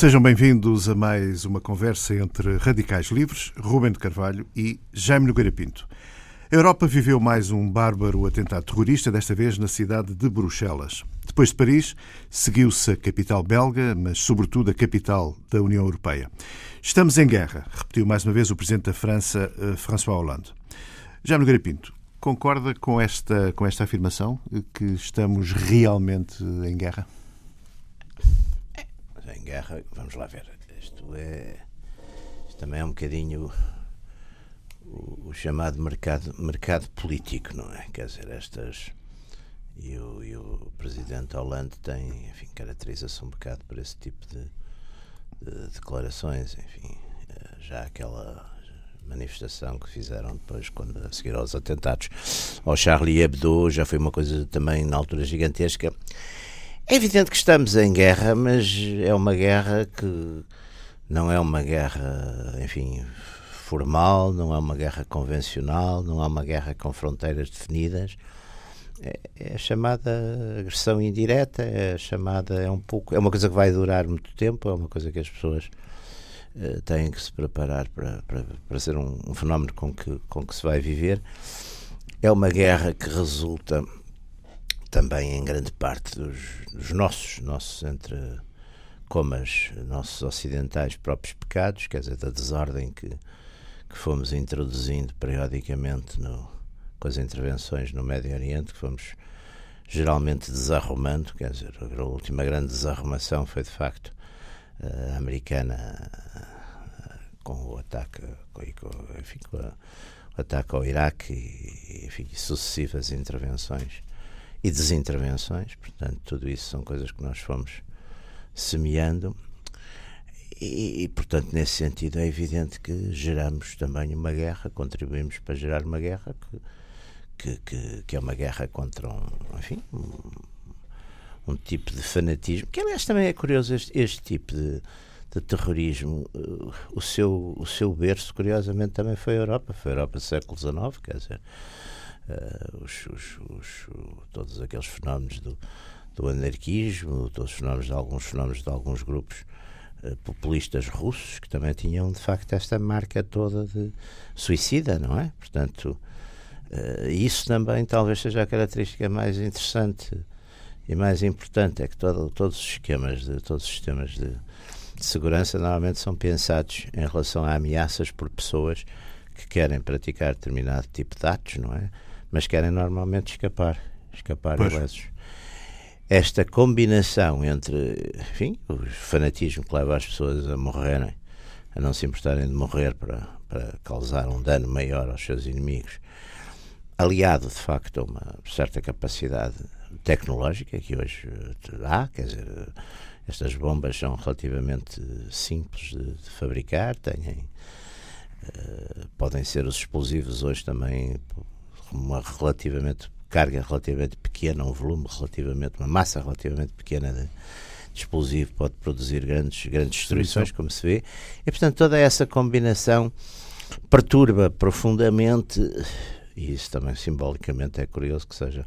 Sejam bem-vindos a mais uma conversa entre radicais livres, Rubem de Carvalho e Jaime Nogueira Pinto. A Europa viveu mais um bárbaro atentado terrorista, desta vez na cidade de Bruxelas. Depois de Paris, seguiu-se a capital belga, mas sobretudo a capital da União Europeia. Estamos em guerra, repetiu mais uma vez o presidente da França, eh, François Hollande. Jaime Nogueira Pinto, concorda com esta, com esta afirmação, que estamos realmente em guerra? Guerra, vamos lá ver. Isto é. Isto também é um bocadinho o, o, chamado mercado, mercado político, não é? Quer dizer, estas. E o, e o presidente Hollande tem, enfim, caracteriza-se um bocado por esse tipo de, de declarações, enfim, eh, já aquela manifestação que fizeram depois, quando a seguir aos atentados ao Charlie Hebdo, já foi uma coisa também na altura gigantesca. É evidente que estamos em guerra, mas é uma guerra que não é uma guerra, enfim, formal, não é uma guerra convencional, não é uma guerra com fronteiras definidas. É, é chamada agressão indireta, é chamada é um pouco, é uma coisa que vai durar muito tempo, é uma coisa que as pessoas uh, têm que se preparar para, para, para ser um, um, fenómeno com que, com que se vai viver. É uma guerra que resulta também em grande parte dos, dos nossos, nossos entre comas, nossos ocidentais próprios pecados, quer dizer, da desordem que que fomos introduzindo periodicamente no, com as intervenções no Médio Oriente, que fomos geralmente desarrumando, quer dizer, a última grande desarrumação foi de facto a americana com o ataque, com, enfim, com o ataque ao Iraque e enfim, sucessivas intervenções e desintervenções, portanto, tudo isso são coisas que nós fomos semeando e, e, portanto, nesse sentido, é evidente que geramos também uma guerra, contribuímos para gerar uma guerra que, que, que, que é uma guerra contra um, enfim, um, um, tipo de fanatismo, que aliás também é curioso este, este tipo de, de terrorismo. Uh, o, seu, o seu berço, curiosamente, também foi a Europa, foi a Europa do século XIX, quer dizer, uh, os, os, os, todos aqueles fenómenos do, do anarquismo, todos os fenómenos de alguns fenómenos de alguns grupos eh, populistas russos que também tinham de facto esta marca toda de suicida, não é? Portanto, uh, isso também talvez seja a característica mais interessante e mais importante, é que todo, todos os esquemas, de, todos os sistemas de, de segurança normalmente são pensados em relação a ameaças por pessoas que querem praticar determinado tipo de atos, não é? Mas querem normalmente escapar, escapar ilesos esta combinação entre, enfim, o fanatismo que leva as pessoas a morrerem, a não se importarem de morrer para, para causar um dano maior aos seus inimigos, aliado de facto a uma certa capacidade tecnológica que hoje há, quer dizer, estas bombas são relativamente simples de, de fabricar, têm, uh, podem ser os explosivos hoje também uma relativamente carga relativamente pequena, um volume relativamente, uma massa relativamente pequena de, explosivo pode produzir grandes, grandes destruições, como se vê. E, portanto, toda essa combinação perturba profundamente, e isso também simbolicamente é curioso que seja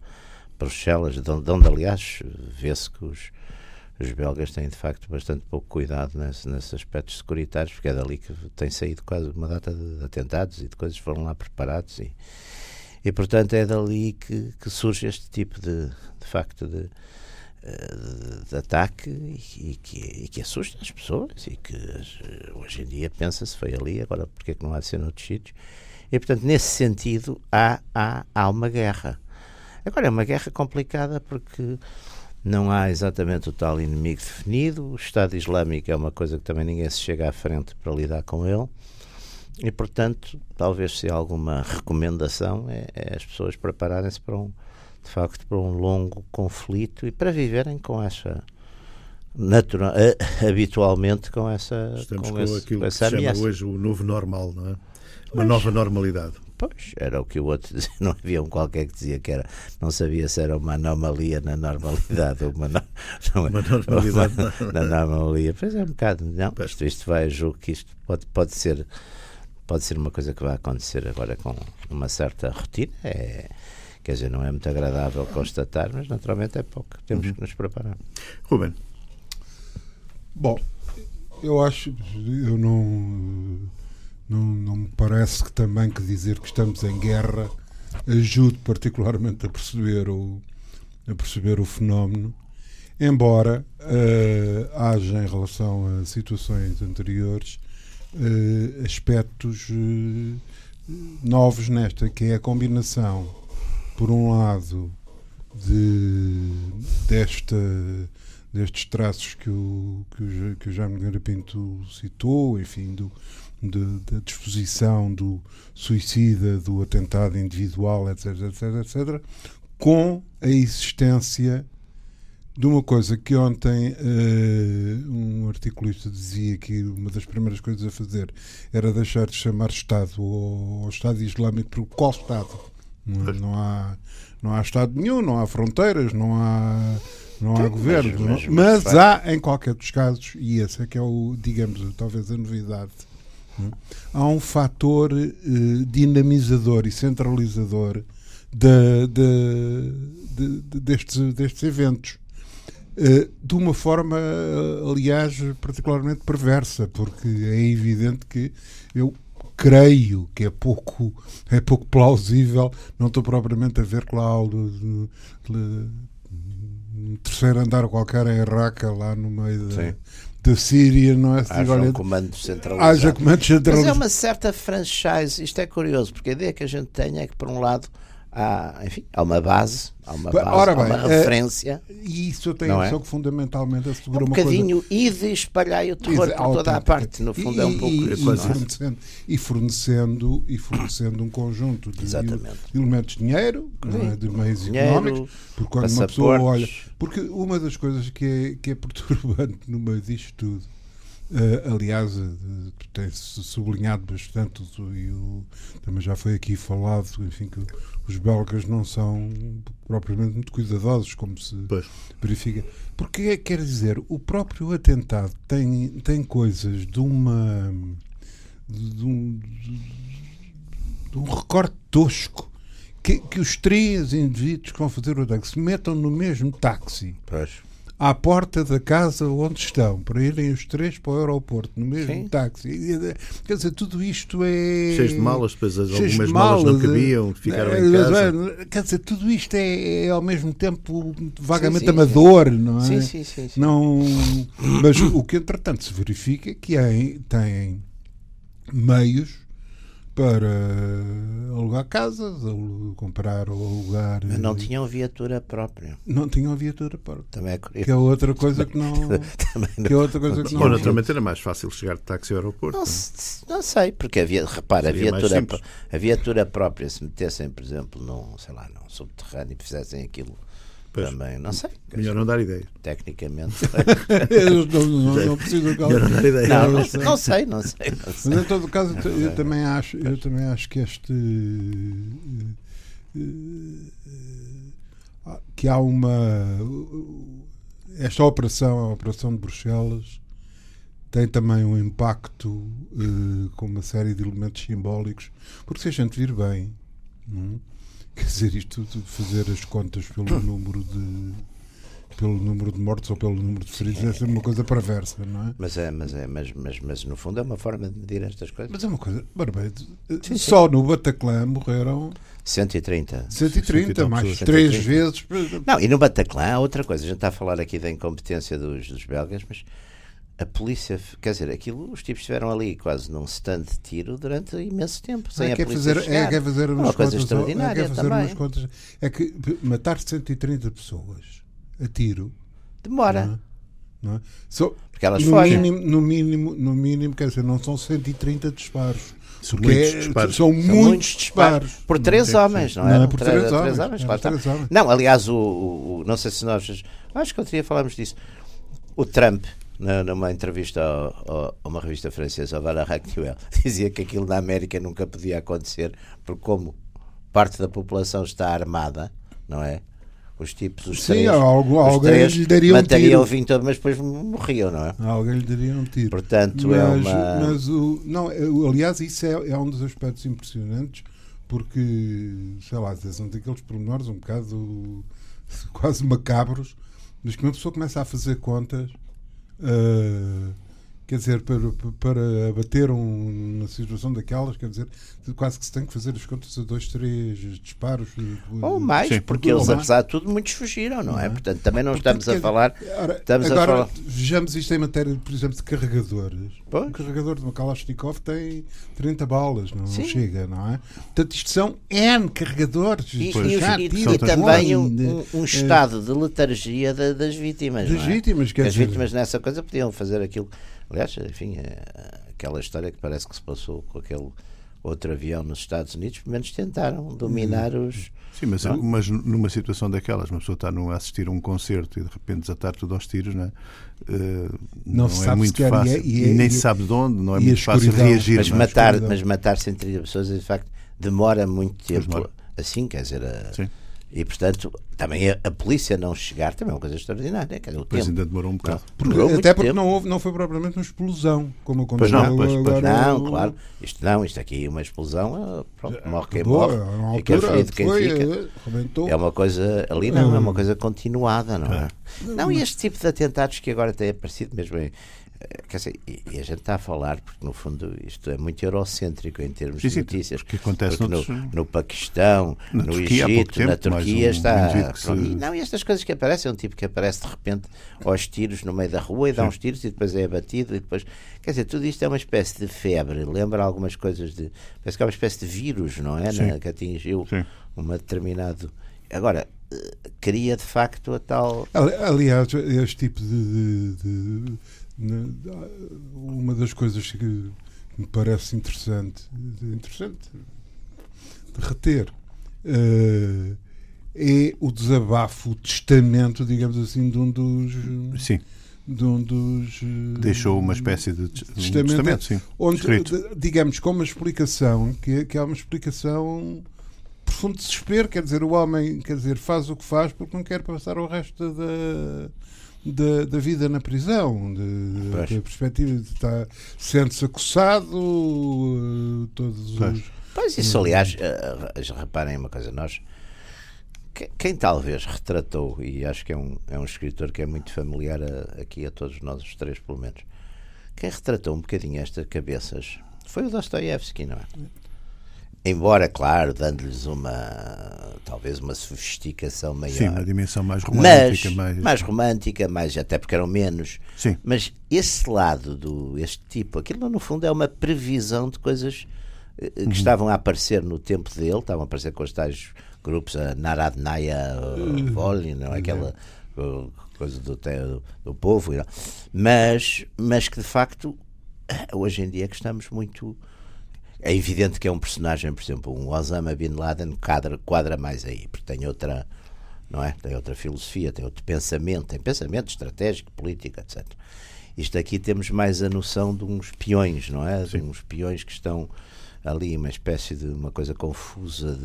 Bruxelas, de onde, de onde aliás, vê-se que os, os belgas têm de facto bastante pouco cuidado nesse, nesses aspectos securitários, porque é dali que tem saído quase uma data de atentados e de coisas foram lá preparados e, e, portanto, é dali que, que surge este tipo de, de facto, de, eh, de, ataque e, e, que, e que assusta as pessoas e que hoje em dia pensa-se foi ali, agora porque é que não há de ser noutros sítios? E, portanto, nesse sentido, há, há, há uma guerra. Agora, é uma guerra complicada porque não há exatamente o tal inimigo definido. O Estado Islâmico é uma coisa que também ninguém se chega à frente para lidar com ele. E, portanto, talvez se alguma recomendação é, é as pessoas prepararem-se para um, de facto, para um longo conflito e para viverem com essa natural, habitualmente com essa Estamos com, com esse, aquilo com que se chama hoje o novo normal, não é? Uma Pois. nova normalidade. Pois, era o que o outro dizia, não havia um qualquer que dizia que era, não sabia se era uma anomalia na normalidade ou uma, no, não, Uma normalidade. uma- na anomalia. Pois é um bocado, não, Pois. isto, isto vai jogo que isto pode, pode ser pode ser uma coisa que vai acontecer agora com uma certa rotina. É, quer dizer, não é muito agradável constatar, mas naturalmente é pouco. Temos que nos preparar. Ruben, Bom, eu acho, eu não, não, não me parece que também que dizer que estamos em guerra ajude particularmente a perceber o, a perceber o fenómeno, embora uh, haja em relação a situações anteriores uh, aspectos uh, novos nesta, que é a combinação, por um lado, de, desta, destes traços que o, que o, que o Jaime Pinto citou, enfim, do, de, da disposição do suicida, do atentado individual, etc, etc, etc, com a existência de uma coisa que ontem uh, um articulista dizia que uma das primeiras coisas a fazer era deixar de chamar Estado ao, ao Estado Islâmico, porque qual Estado? Não, não, há, não há Estado nenhum, não há fronteiras, não há, não há governo, mas, mas, mas, há em qualquer dos casos, e esse é que é o, digamos, talvez a novidade. Não? Há um fator uh, dinamizador e centralizador de, de, de, destes, destes eventos. Uh, de uma forma, aliás, particularmente perversa, porque é evidente que eu creio que é pouco, é pouco plausível, não estou propriamente a ver Cláudio um terceiro andar qualquer em Raca, lá no meio da, da Síria, não é? Haja olha, um comando centralizado. Haja comando centralizado. Mas é uma certa franchise, isto é curioso, porque a ideia que a gente tem é que, por um lado, há, enfim, há uma base, há uma, base, Ora bem, há uma referência. E isso eu tenho a impressão é? que fundamentalmente assegura um uma bocadinho coisa... e de espalhar o terror por toda a parte, no fundo e, é um pouco e, e, fornecendo, e fornecendo e fornecendo um conjunto de, de elementos de dinheiro, é? de meios dinheiro, económicos, porque quando uma pessoa olha, porque uma das coisas que é, que é perturbante no meio disto tudo Uh, aliás, uh, tem-se sublinhado bastante, e o, também já foi aqui falado, enfim, que os belgas não são propriamente muito cuidadosos, como se pois. verifica. Porque é, quer dizer, o próprio atentado tem, tem coisas de uma. de um, de um recorte tosco. Que, que os três indivíduos que vão fazer o ataque se metam no mesmo táxi. Pois à porta da casa onde estão, para irem os três para o aeroporto, no mesmo Sim. táxi. Quer dizer, tudo isto é. Cheios de malas, depois algumas de malas, não cabiam, ficaram é, em casa. Quer dizer, tudo isto é, é ao mesmo tempo vagamente sim, sim, amador, sim. não é? Sim, sim, sim. Não, mas o que entretanto se verifica é que têm meios para alugar casas, comprar ou alugar. Mas não tinham viatura própria. Não tinham viatura própria. Também é curioso. Que é outra coisa que não. que é outra coisa que não. Naturalmente era mais fácil chegar de táxi ao aeroporto. Não, não, não sei, porque havia, repara, a viatura, a viatura própria, se metessem, por exemplo, num, sei lá, num subterrâneo e fizessem aquilo Pois. Também, não sei. Melhor não dar ideia. Tecnicamente. eu não, não, não preciso Melhor não dar ideia. Não, não, sei. não sei, não sei. Não sei. Mas em todo caso, eu, eu também acho, eu também acho que este. que há uma. Esta operação, a Operação de Bruxelas, tem também um impacto uh, com uma série de elementos simbólicos, porque se a gente vir bem. Não? Quer dizer, isto de fazer as contas pelo número de pelo número de mortos ou pelo número de feridos é sempre uma coisa perversa, não é? Mas é, mas é, mas, mas, mas no fundo é uma forma de medir estas coisas. Mas é uma coisa, barbeiro, só no Bataclan morreram 130. 130, mais 3 vezes. Não, e no Bataclan há outra coisa. A gente está a falar aqui da incompetência dos, dos belgas, mas a polícia, quer dizer, aquilo, os tipos estiveram ali quase num stand de tiro durante imenso tempo, sem é, a polícia fazer, É, quer fazer umas uma coisa extraordinária é, fazer também. Umas contas, é que matar 130 pessoas a tiro demora. Não é? Não é? So, Porque elas no mínimo, no mínimo, no mínimo, quer dizer, não são 130 disparos. São muitos é, disparos. São, são muitos disparos. disparos. Por três homens, não é? Não, é por três, três homens. homens, claro, três homens. Não, aliás, o, o, não sei se nós. Acho que outro dia falámos disso. O Trump numa entrevista a, uma revista francesa, Vara Ractuel, dizia que aquilo na América nunca podia acontecer, porque como parte da população está armada, não é? Os tipos, os Sim, três, algo, os alguém três lhe daria um tiro. o vinho todo, mas depois morriam, não é? Alguém lhe daria um tiro. Portanto, mas, é uma... Mas o, não, aliás, isso é, é um dos aspectos impressionantes, porque, sei lá, são daqueles pormenores um bocado quase macabros, mas que uma pessoa começa a fazer contas Uh, quer dizer, para, para abater um, uma situação daquelas, quer dizer, quase que se tem que fazer as contas a dois, três disparos. Ou mais, Sim. porque eles, apesar de tudo, muitos fugiram, não é? Portanto, também não Portanto, estamos a falar. Ora, estamos agora, a falar... vejamos isto em matéria, por exemplo, de carregadores. Pois? Um carregador de uma Kalashnikov tem 30 balas, não, não, chega, não é? Portanto, isto são N carregadores. E, e, e, e também um, um, estado de letargia das vítimas. Das é? vítimas, quer As dizer... vítimas nessa coisa podiam fazer aquilo. Aliás, enfim, é, aquela história que parece que se passou com aquele outro avião nos Estados Unidos, pelo menos tentaram dominar os. Sim, mas, mas numa situação daquelas, uma pessoa está a assistir a um concerto e de repente desatar tudo aos tiros, não é? Uh, não, não é muito fácil. E, é, e, nem se sabe de onde, não é muito fácil reagir. Mas, matar, mas matar 130 pessoas, de facto, demora muito tempo. Demora. Assim, quer dizer. A, e, portanto, também a, a, polícia não chegar também é uma coisa extraordinária. Quer dizer, pois ainda demorou um bocado. Demorou Até porque não, houve, não foi propriamente uma explosão, como aconteceu pois não, pois, pois. Não, claro. Isto não, isto aqui é uma explosão, eh, pronto, morre quem morre, altura, fica ferido quem foi, fica. Eh, é uma coisa, ali não, é uma hum. coisa continuada, não é? Não, e este tipo de atentados que agora tem aparecido mesmo em quer dizer, e, a gente está a falar, porque no fundo isto é muito eurocêntrico em termos sim, de notícias. Porque acontece porque no, no Paquistão, no Turquia, Egito, tempo, na Turquia um, está. Um se... Não, e estas coisas que aparecem, é um tipo que aparece de repente aos tiros no meio da rua e dá sim. uns tiros e depois é abatido e depois. Quer dizer, tudo isto é uma espécie de febre, lembra algumas coisas de. Parece que é uma espécie de vírus, não é? Sim. Que atingiu uma determinado. Agora, eh, cria de facto a tal. Aliás, este tipo de, de, de uma das coisas que me parece interessante, interessante de reter, uh, é o desabafo, o testamento, digamos assim, de um dos. Sim. De um dos. Deixou uma espécie de testamento, testamento sim, onde, digamos, com uma explicação, que, que é uma explicação profundo desespero, quer dizer, o homem quer dizer, faz o que faz porque não quer passar o resto da, da, da vida na prisão, de, da perspectiva de estar sente-se acossado, uh, todos pois. os. Pois isso, aliás, uh, reparem uma coisa, nós quem, quem, talvez retratou, e acho que é um, é um escritor que é muito familiar a, aqui a todos nós, os três pelo menos, quem retratou um bocadinho estas cabeças foi o Dostoiévski, não é? Embora, claro, dando-lhes uma talvez uma sofisticação maior. Sim, uma dimensão mais romântica. Mas, mais... mais romântica, mais, até porque eram menos. Sim. Mas esse lado, do este tipo, aquilo no fundo é uma previsão de coisas eh, que uhum. estavam a aparecer no tempo dele, estavam a aparecer com os tais grupos, a Narodnaya uhum. Volin, não é? aquela uhum. coisa do, do, do povo, mas, mas que de facto hoje em dia é que estamos muito é evidente que é um personagem, por exemplo, um Osama Bin Laden quadra, quadra mais aí, porque tem outra, não é? Tem outra filosofia, tem outro pensamento, tem pensamento estratégico, político, etc. Isto aqui temos mais a noção de uns peões, não é? Sim. De uns peões que estão ali, uma espécie de uma coisa confusa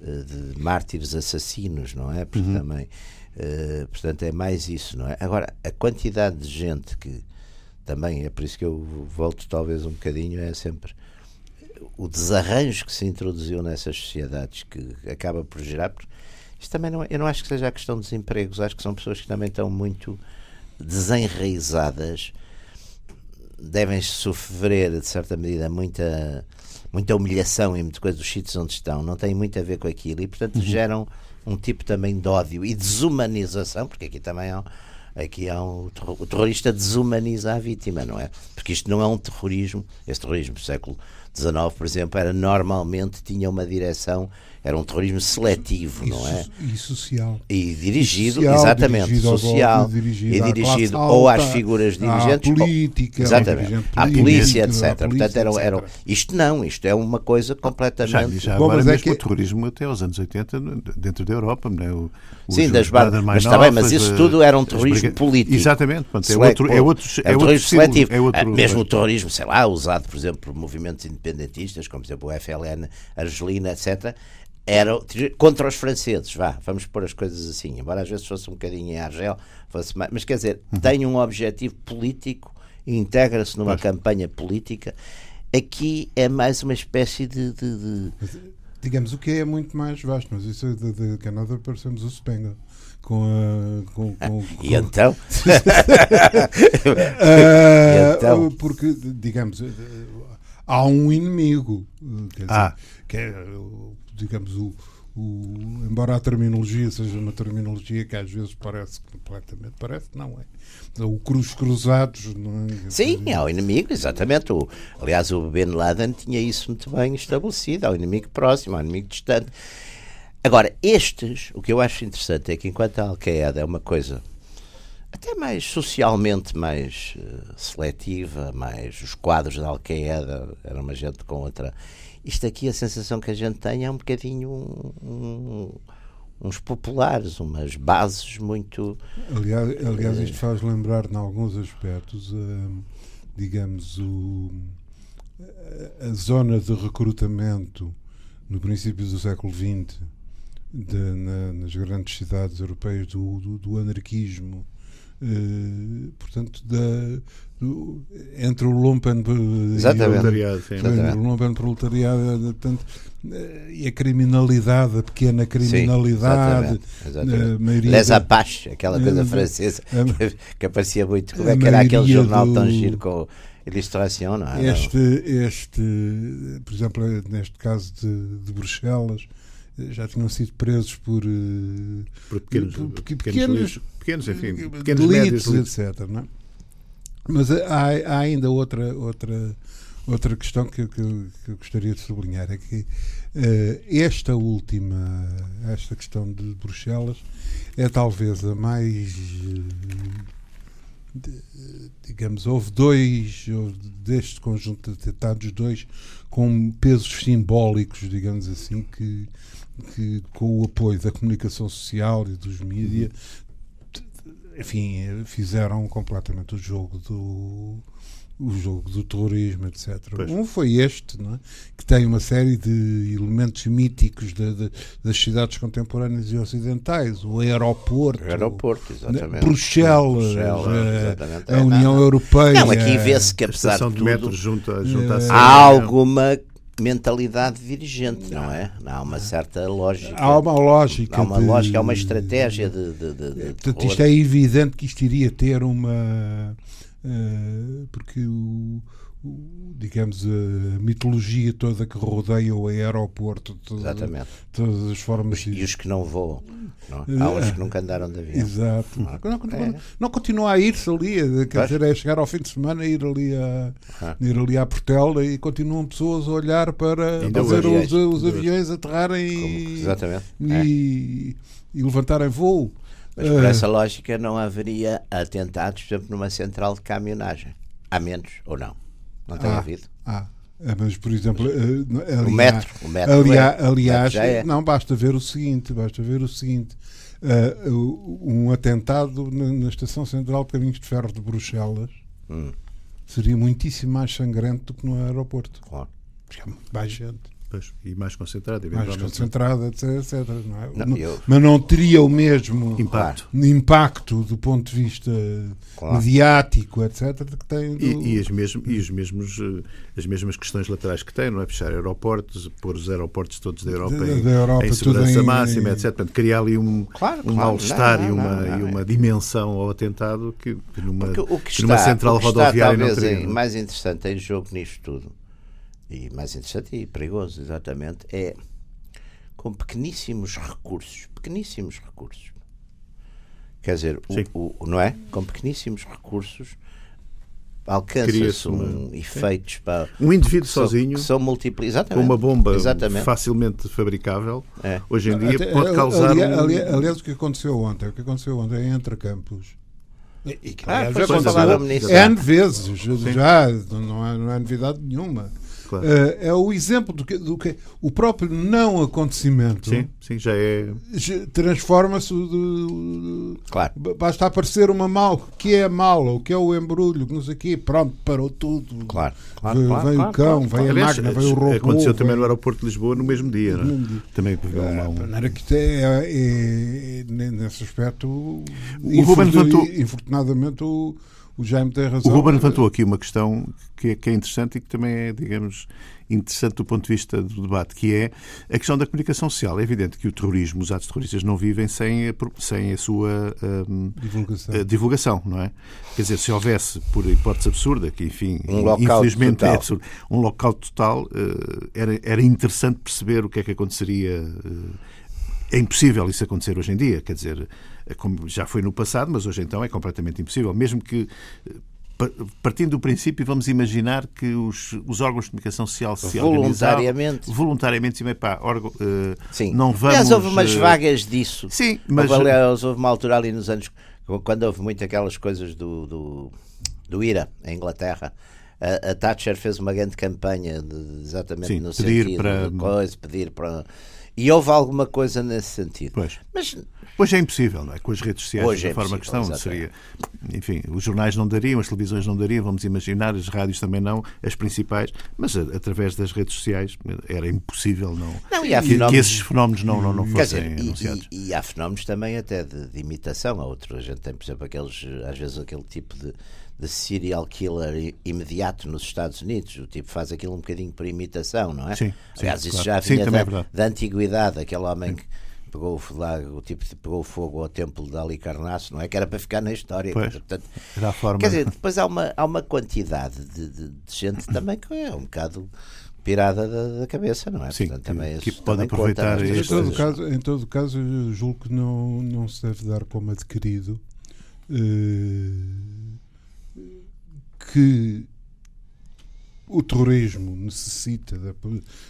de, de mártires assassinos, não é? Porque uhum. também, uh, portanto, é mais isso, não é? Agora, a quantidade de gente que também, é por isso que eu volto talvez um bocadinho, é sempre o desarranjo que se introduziu nessas sociedades que acaba por gerar. Isto também não, é, eu não acho que seja a questão dos empregos, acho que são pessoas que também estão muito desenraizadas, devem sofrer, de certa medida, muita, muita humilhação e muita coisa dos sítios onde estão, não tem muito a ver com aquilo e, portanto, uhum. geram um tipo também de ódio e desumanização, porque aqui também há, aqui há um, o terrorista desumaniza a vítima, não é? Porque isto não é um terrorismo, esse terrorismo do século XIX, por exemplo, era normalmente tinha uma direção, era um terrorismo seletivo, e, não é? E social. E dirigido, social, exatamente, dirigido social, golpe, dirigido e dirigido alta, ou às figuras dirigentes, à política, ou, exatamente, à polícia, etc. Polícia, Portanto, era, era, isto não, isto é uma coisa completamente. Já, já agora Bom, é mesmo que... o terrorismo até aos anos 80 dentro da Europa, não é? O, Sim, das bandas, mas está bem, mas isso tudo era um terrorismo político. Exatamente, portanto, é outro, é outro, é, é seletivo. É outro, mesmo o terrorismo, sei lá, usado, por exemplo, por movimentos independentistas, como por exemplo o FLN, Argelina, etc., era contra os franceses, vá, vamos pôr as coisas assim, embora às vezes fosse um bocadinho em Argel, fosse mais, mas quer dizer, uhum. tem um objetivo político e integra-se numa campanha política. Aqui é mais uma espécie de, de, de digamos, o que é muito mais vasto, mas isso de, de Canadá parecemos o Spenga. Com a. Com, com, e então? uh, então? Porque, digamos, há um inimigo. Dizer, ah. Que é, digamos, o, o, embora a terminologia seja uma terminologia que às vezes parece completamente, parece que não é. O cruz cruzados, não é? Sim, é o inimigo, exatamente. O, aliás, o Bin Laden tinha isso muito bem estabelecido, ao inimigo próximo, ao inimigo distante. Agora, estes, o que eu acho interessante é que enquanto a Al-Qaeda é uma coisa até mais socialmente mais uh, seletiva, mais os quadros da Al-Qaeda era uma gente com outra isto aqui, a sensação que a gente tem é um bocadinho um, um, uns populares, umas bases muito. Aliás, aliás isto faz lembrar, em alguns aspectos, uh, digamos, o, a zona de recrutamento no princípio do século XX de, na, nas grandes cidades europeias do, do, do anarquismo Uh, portanto, da, do, entre o lumpen proletariado, o lumpen proletariado portanto, uh, e a criminalidade, a pequena criminalidade, sim, exatamente, exatamente. Les Apache, aquela coisa uh, francesa que, que, aparecia muito. Como é que era aquele jornal do, tão giro com Illustration? Não é? Este, este, por exemplo, neste caso de, de Bruxelas já tinham sido presos por, eh, por pequenos, por, por, pequenos, pequenos, pequenos, enfim, pequenos delitos, médios, etc. Não é? Mas há, há, ainda outra, outra, outra questão que, que, que, eu gostaria de sublinhar: é que uh, esta última, esta questão de Bruxelas, é talvez a mais. De, digamos, houve dois, houve deste conjunto de tratados, dois com pesos simbólicos, digamos assim, que, que com o apoio da comunicação social e dos mídias, enfim, fizeram completamente o jogo do o jogo do terrorismo, etc. Pois. Um foi este, é? que tem uma série de elementos míticos de, de, das cidades contemporâneas e ocidentais, o aeroporto, o aeroporto exatamente. Bruxelas, Bruxelas a, exatamente. a União é, Europeia. Não, aqui vê-se que apesar de tudo, junta, junta é, há alguma mentalidade dirigente, não é? Há uma certa lógica. Há uma lógica. Há uma de... lógica, há uma estratégia de. de, de, de Portanto, isto é evidente que isto iria ter uma. Uh, porque o, digamos, a mitologia toda que rodeia o aeroporto, toda, Exatamente. todas as formas. Os, e os que não voam. Não? É? Há uns que nunca andaram de avião. Exato. Não, não, continua, é. não continua a ir-se ali, quer dizer, é chegar ao fim de semana e ir ali a, ah. ir ali à Portela e continuam pessoas a olhar para fazer os, os, aviões aterrarem Como, exatamente. E, é. e levantarem voo. Mas por uh, essa lógica não haveria atentados, por exemplo, numa central de caminhonagem. Há menos ou não? Não tem ah, havido? Ah. É, mas, por exemplo, aliás, o metro, o metro aliás, é, aliás é. não basta ver o seguinte, basta ver o seguinte, uh, um atentado na, na, estação central de Caminhos de Ferro de Bruxelas hum. seria muitíssimo mais sangrento do que no aeroporto. Claro. Porque há mais gente. Pois, e mais concentrada, mais concentrada, etc. etc não é? não, eu... Mas não teria o mesmo impacto, impacto do ponto de vista claro. mediático, etc. que tem. Do... E, e, as mesmo, e os mesmos, eh, as mesmas questões laterais que tem, não é? Fechar aeroportos, pôr os aeroportos todos da Europa, em, da Europa, em segurança em... máxima, etc. Portanto, criar ali um, claro, um claro, mal-estar e uma, não, não, e uma dimensão ao atentado que, que numa, o que, está, numa central rodoviária não teria. É mais interessante em jogo nisto tudo e mais interessante e perigoso, exatamente, é com pequeníssimos recursos, pequeníssimos recursos. Quer dizer, o, o, não é? Com pequeníssimos recursos alcança-se um efeitos para um indivíduo sozinho são múltiplos com uma bomba exatamente. facilmente fabricável é. hoje em dia Até, pode causar aliás, um... aliás, o que aconteceu ontem o que aconteceu ontem entre campos e, e que, aliás, ah, já aconteceu N vezes já não é, não é novidade nenhuma Claro. Uh, é o exemplo do que, do que o próprio não acontecimento sim, sim, já é transforma-se claro. basta aparecer uma mal que é mala, o que é o embrulho, que não sei o quê, pronto, parou tudo. Claro, claro, veio, claro, o cão, claro, veio a máquina, veio o robô. Aconteceu também no aeroporto de Lisboa no mesmo dia, não é? Também é, era que é, é, é, nesse aspecto, o infortunadamente o o Jaime tem razão. O Ruben levantou aqui uma questão que é, que é interessante e que também é, digamos, interessante do ponto de vista do debate, que é a questão da comunicação social. É evidente que o terrorismo, os atos terroristas não vivem sem a, sem a sua um, divulgação. A divulgação, não é? Quer dizer, se houvesse, por hipótese absurda, que enfim, um infelizmente é é absurdo, um local total, uh, era, era interessante perceber o que é que aconteceria. Uh, é impossível isso acontecer hoje em dia, quer dizer, como já foi no passado, mas hoje então é completamente impossível. Mesmo que partindo do princípio, vamos imaginar que os, os órgãos de comunicação social se voluntariamente voluntariamente sim, pá, órgão, uh, sim. não vamos aliás houve umas uh, vagas disso sim mas houve, aliás, houve uma altura ali nos anos quando houve muito aquelas coisas do, do, do IRA em Inglaterra a, a, Thatcher fez uma grande campanha de, exatamente sim, no pedir sentido para... de coisa, pedir para e houve alguma coisa nesse sentido pois. mas Hoje é impossível, não é? Com as redes sociais, Hoje da é forma que estão, seria. Enfim, os jornais não dariam, as televisões não dariam, vamos imaginar, as rádios também não, as principais, mas a, através das redes sociais era impossível não, não que, fenómenos... que, esses fenómenos não, não, não fossem dizer, anunciados. E, e, e, há fenómenos também até de, de imitação, a outros. A gente tem, por exemplo, aqueles, às vezes aquele tipo de de serial killer imediato nos Estados Unidos. O tipo faz aquilo um bocadinho por imitação, não é? Sim. Aliás, sim, isso claro. já vinha sim, da, é da, antiguidade, aquele homem sim. que pegou lá, o tipo pegou fogo ao templo de Ali Carnasso, não é? Que era para ficar na história. Pois, portanto, era a forma... Quer dizer, depois há uma, há uma quantidade de, de, de gente também que é um bocado pirada da, da cabeça, não é? Sim, Portanto, também que, que pode aproveitar em todo, caso, em todo caso, eu julgo que não, não se deve dar como adquirido eh, que o terrorismo necessita da,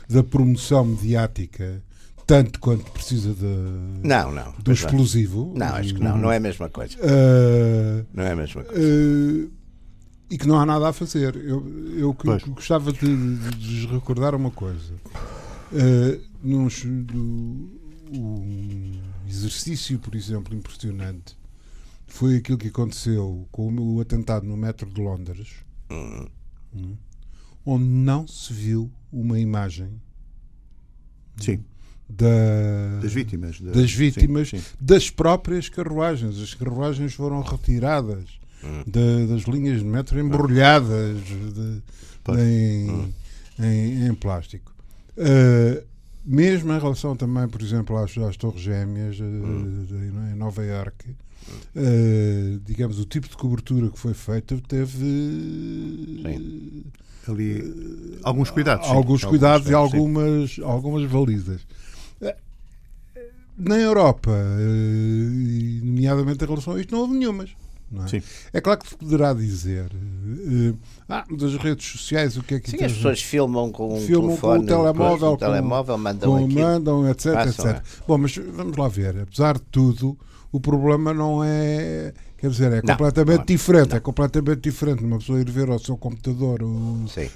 da promoção mediática tanto quanto precisa de, não, não, do explosivo. Não, acho que não, não é a mesma coisa. Uh, não é a mesma coisa. Uh, e que não há nada a fazer. Eu, eu gostava de, de, recordar uma coisa. Uh, num, do, um exercício, por exemplo, impressionante foi aquilo que aconteceu com o atentado no metro de Londres, uhum. onde não se viu uma imagem. Sim da, das vítimas, da, das, vítimas sim, sim. das próprias carruagens. As carruagens foram retiradas hum. da, das linhas de metro embrulhadas de, em, hum. em, em, plástico. Uh, mesmo em relação também, por exemplo, às, às Torres Gêmeas uh, hum. de, em Nova Iorque, uh, digamos, o tipo de cobertura que foi feita teve. Sim. Ali, alguns cuidados. Alguns cuidados alguns, e algumas, algumas balizas na Europa, eh, nomeadamente em relação a isto, não houve nenhumas. É? é? claro que se poderá dizer ah, das redes sociais o que é que Sim, as pessoas filmam com um filmam telefone, com o telemóvel, com, telemóvel mandam, com, mandam etc, etc. É. Bom, mas vamos lá ver, apesar de tudo, o problema não é Quer dizer, é completamente não, diferente. Não. É completamente diferente uma pessoa ir ver ao seu computador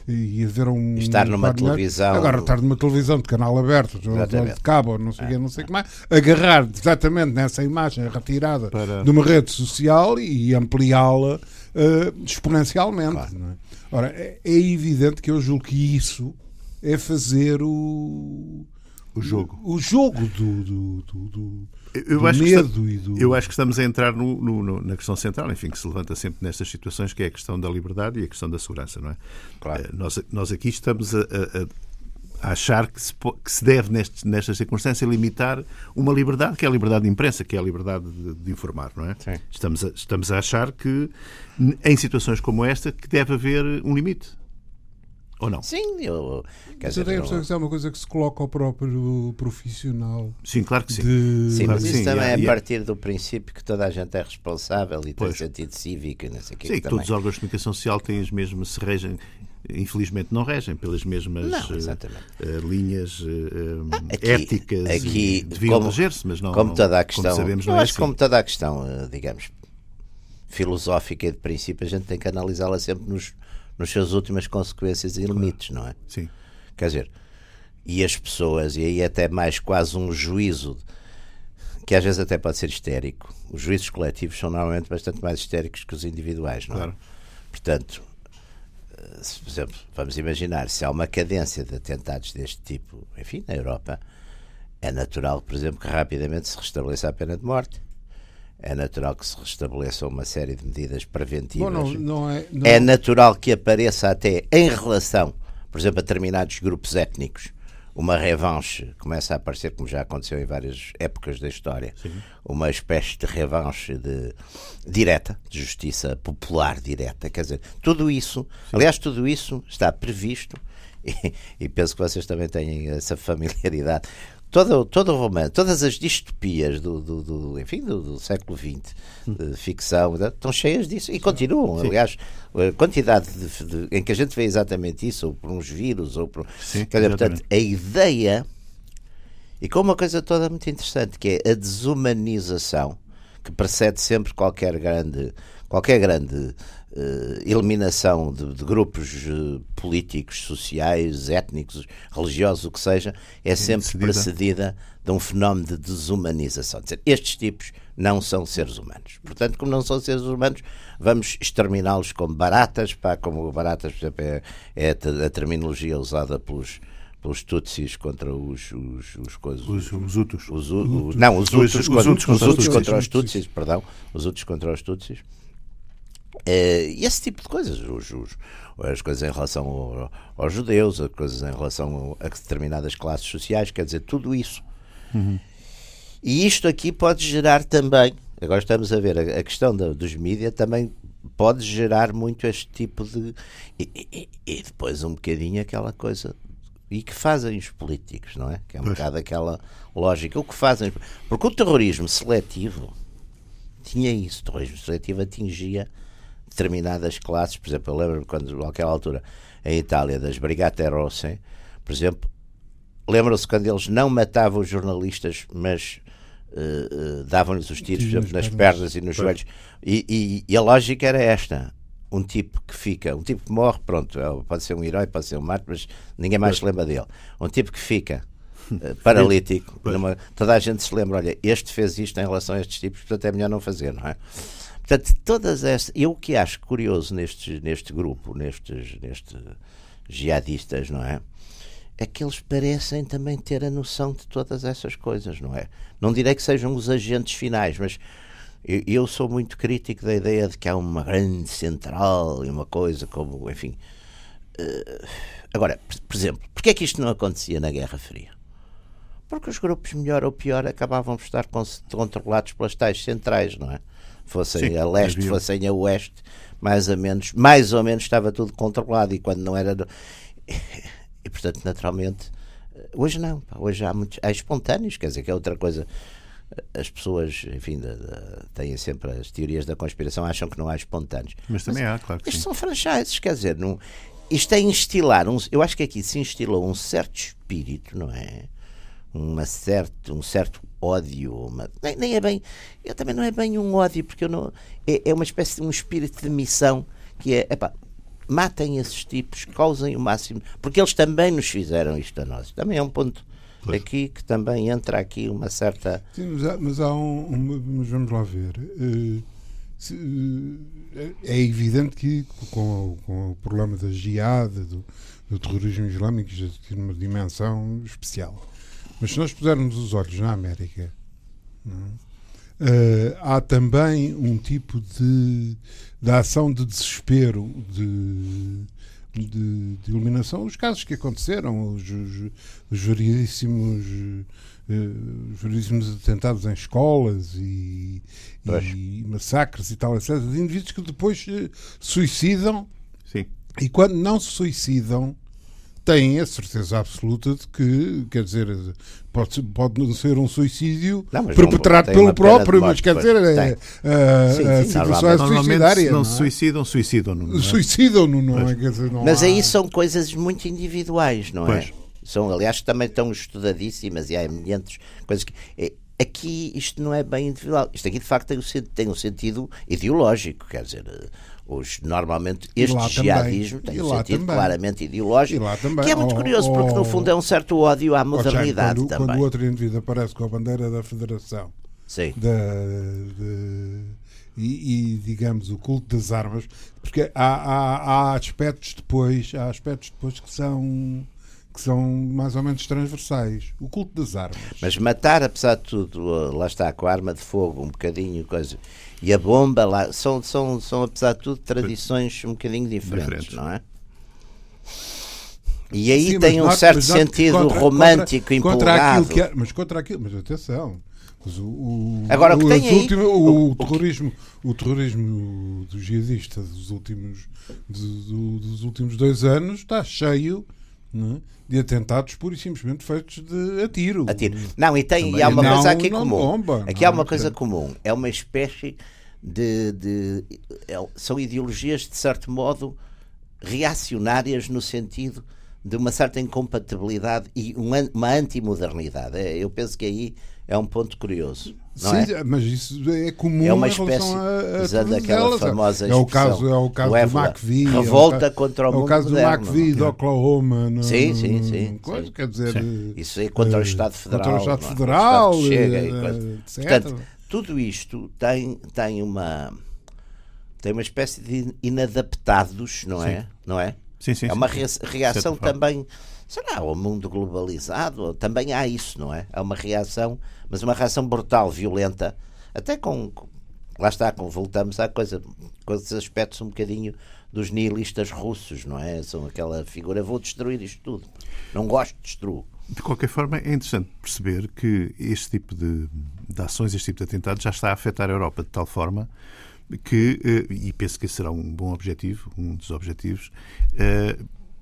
e ir ver um. Estar numa televisão. Agora, estar numa televisão de canal aberto, de cabo, não sei o é. não sei o que mais, agarrar exatamente nessa imagem retirada Para... de uma rede social e ampliá-la uh, exponencialmente. Claro. É? Ora, é, é evidente que eu julgo que isso é fazer o. O jogo. O, o jogo do, do, do, do eu acho medo está, e do... Eu acho que estamos a entrar no, no, na questão central, enfim, que se levanta sempre nestas situações, que é a questão da liberdade e a questão da segurança, não é? Claro. Eh, nós, nós aqui estamos a, a, a achar que se, que se deve, nestes, nestas circunstâncias, limitar uma liberdade, que é a liberdade de imprensa, que é a liberdade de, de informar, não é? Sim. Estamos a, estamos a achar que, em situações como esta, que deve haver um limite. Ou não? Sim, eu. Mas eu tenho a impressão que é uma coisa que se coloca ao próprio profissional. Sim, claro que sim. De... Sim, mas isso sim, também é a partir do princípio que toda a gente é responsável e pois. tem sentido cívico. Não sei sim, que todos os órgãos de comunicação social têm as mesmas, se regem infelizmente não regem pelas mesmas não, uh, linhas uh, aqui, éticas aqui, deviam reger-se, mas não como toda a questão, como sabemos, não eu é acho assim. como toda a questão, digamos, filosófica e de princípio, a gente tem que analisá-la sempre nos, nas suas últimas consequências e limites, não é? Sim. Quer dizer, e as pessoas, e aí até mais quase um juízo, que às vezes até pode ser histérico. Os juízos coletivos são normalmente bastante mais histéricos que os individuais, não é? Claro. Portanto, eh, se, por exemplo, vamos imaginar, se há uma cadência de atentados deste tipo, enfim, na Europa, é natural, por exemplo, que rapidamente se restabeleça a pena de morte. É natural que se restabeleça uma série de medidas preventivas. Bom, não, não é, não... é natural que apareça até em relação, por exemplo, a determinados grupos étnicos, uma revanche, começa a aparecer, como já aconteceu em várias épocas da história, Sim. uma espécie de revanche de, direta, de justiça popular direta. Quer dizer, tudo isso, Sim. aliás, tudo isso está previsto e, e, penso que vocês também têm essa familiaridade todo, todo o romance, todas as distopias do, do, do enfim, do, do, século XX, de ficção, estão cheias disso e continuam. Sim. Aliás, a quantidade de, de, em que a gente vê exatamente isso, ou por uns vírus, ou por. Sim, dizer, portanto, a ideia. E com uma coisa toda muito interessante, que é a desumanização, que precede sempre qualquer grande, qualquer grande eliminação de, de grupos uh, políticos, sociais, étnicos, religiosos, o que seja, é sempre Decidida. precedida de um fenómeno de desumanização. Dizer, estes tipos não são seres humanos. Portanto, como não são seres humanos, vamos exterminá-los como baratas, pá, como baratas, por exemplo, é, é a terminologia usada pelos pelos Tutsis contra os os, os, coisas, os, os Hutus. Os, os, não, os Hutus, os, contra, os, Hutus contra os Tutsis, perdão, os Hutus contra os Tutsis. Uh, esse tipo de coisas, os, os, as coisas em relação ao, aos judeus, as coisas em relação a determinadas classes sociais, quer dizer, tudo isso. Uhum. E isto aqui pode gerar também, agora estamos a ver, a, a questão da, dos mídias também pode gerar muito este tipo de. E, e, e, depois um bocadinho aquela coisa. E que fazem os políticos, não é? Que é um pois. bocado aquela lógica. O que fazem. Porque o terrorismo seletivo tinha isso. O terrorismo seletivo atingia determinadas classes, por exemplo, eu lembro-me quando, naquela altura, em Itália, das Brigate Rosse, por exemplo, lembram-se quando eles não matavam os jornalistas, mas uh, uh, davam-lhes os tiros, por exemplo, nas pernas e nos joelhos. E, e, e, a lógica era esta. Um tipo que fica, um tipo que morre, pronto, é, pode ser um herói, pode ser um mártir, mas ninguém mais se lembra dele. Um tipo que fica uh, paralítico, numa, toda a gente se lembra, olha, este fez isto em relação a estes tipos, portanto é melhor não fazer, não é? Portanto, todas estas. Eu que acho curioso neste, neste grupo, nestes, nestes jihadistas, não é? É que eles parecem também ter a noção de todas essas coisas, não é? Não direi que sejam os agentes finais, mas eu, eu sou muito crítico da ideia de que há uma grande central e uma coisa como, enfim. Uh, agora, por, por exemplo, porquê é que isto não acontecia na Guerra Fria? Porque os grupos, melhor ou pior, acabavam por estar controlados pelas tais centrais, não é? Fossem Sim, a leste, havia. fossem a oeste, mais ou menos, mais ou menos estava tudo controlado e quando não era e portanto naturalmente hoje não, hoje há muitos há espontâneos, quer dizer que é outra coisa as pessoas, enfim, de, de, têm sempre as teorias da conspiração, acham que não há espontâneos. Mas também Mas, há, claro que Isto sim. são franchises, quer dizer, não, isto é instilar, um, eu acho que aqui se instilou um certo espírito, não é? Uma certo, um certo ódio, uma, nem, nem, é bem, eu também não é bem um ódio, porque eu não, é, é uma espécie de um espírito de missão que é, epá, matem esses tipos, causem o máximo, porque eles também nos fizeram isto a nós. Também é um ponto pois. aqui que também entra aqui uma certa. Sim, mas há, mas há um, um, Mas vamos lá ver. Uh, se, uh, é evidente que com, com, o problema da jihad, do, do terrorismo islâmico, já tem uma dimensão especial. Mas se nós pusermos os olhos na América, uh, há também um tipo de, de ação de desespero, de, de, de iluminação. Os casos que aconteceram, os, os, os. Uh, os atentados em escolas e, e, massacres e tal, etc. De indivíduos que depois uh, suicidam Sim. e quando não se suicidam têm a certeza absoluta de que, quer dizer, pode, pode não ser um suicídio não, perpetrado pelo próprio, mas quer dizer, é, a, sim, a situação é suicidária. Se não, não se é? suicidam, suicidam-no. É? Suicidam-no, não é? Quer dizer, não mas há... aí são coisas muito individuais, não é? São, aliás, também estão estudadíssimas e há eminentes coisas que. É, aqui isto não é bem individual. Isto aqui, de facto, tem, tem um sentido ideológico, quer dizer os, normalmente este jihadismo tem um sentido também. claramente ideológico, que é muito curioso, porque no fundo é um certo ódio à modernidade quando, também. Quando o outro indivíduo aparece com a bandeira da Federação Sim. Da, de, e, e, digamos o culto das armas, porque há, há, há, aspectos depois, há aspectos depois que são que são mais ou menos transversais. O culto das armas. Mas matar, apesar de tudo, lá está, com a arma de fogo, um bocadinho, coisa, e a bomba, lá, são, são, são apesar de tudo, tradições um bocadinho diferentes, diferentes. não é? E aí Sim, tem um certo sentido contra, romântico contra, empolgado. Contra é, mas contra aquilo, mas atenção, mas o, o, Agora, o que tem aí, últimos, o, o, terrorismo, o terrorismo dos jihadistas dos últimos, do, dos últimos dois anos está cheio é? de atentados pura e simplesmente feitos de a tiro. A tiro. Não, e, tem, e há uma não, coisa aqui comum. Bomba, aqui há uma coisa comum. É uma espécie de. de é, são ideologias, de certo modo, reacionárias no sentido de uma certa incompatibilidade e uma, uma antimodernidade. É, eu penso que aí é um ponto curioso. Sim, é? mas isso é comum é uma espécie a, a daquela elas. famosa é o caso é o caso do, do McVie revolta é o, contra o é o caso moderno, do McVie de Oklahoma no, sim sim sim, coisa, sim. quer dizer sim. isso é contra o Estado Federal contra o Estado Federal o Estado chega, e, portanto tudo isto tem tem uma tem uma espécie de inadaptados não é não é sim, sim, é uma reação também será ao mundo globalizado também há isso não é há uma reação mas uma reação brutal, violenta, até com. Lá está, voltamos à coisa, com esses aspectos um bocadinho dos nihilistas russos, não é? São aquela figura, vou destruir isto tudo. Não gosto, destruo. De qualquer forma, é interessante perceber que este tipo de, de ações, este tipo de atentados, já está a afetar a Europa de tal forma que, eh, e penso que esse será um bom objetivo, um dos objetivos, eh,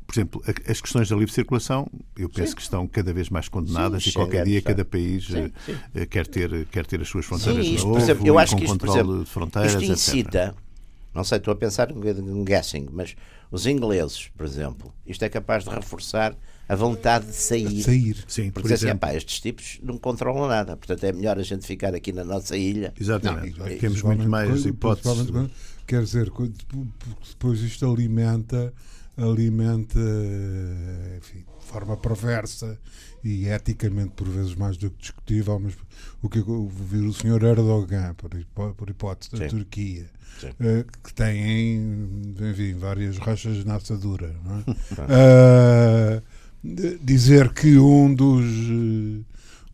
por exemplo, as questões da livre circulação, eu penso sim. que estão cada vez mais condenadas sim, e qualquer dia cada país sim, eh, Quer, ter, quer ter as suas fronteiras sim, isto, novo, exemplo, eu acho com que isto, controle exemplo, de fronteiras, isto incita, etc. não sei, estou a pensar um guessing, mas os ingleses, por exemplo, isto é capaz de reforçar a vontade de sair. De sair, sim. Porque por assim, pá, estes tipos não controlam nada, portanto é melhor a gente ficar aqui na nossa ilha. Exatamente, não, temos muito mais hipóteses. Quer dizer, depois isto alimenta alimenta enfim, de forma perversa e eticamente por vezes mais do que discutível, mas o que eu vi o senhor Erdogan, por, por hipótese da Sim. Turquia, uh, que tem enfim, várias rochas na assadura, é? uh, dizer que um dos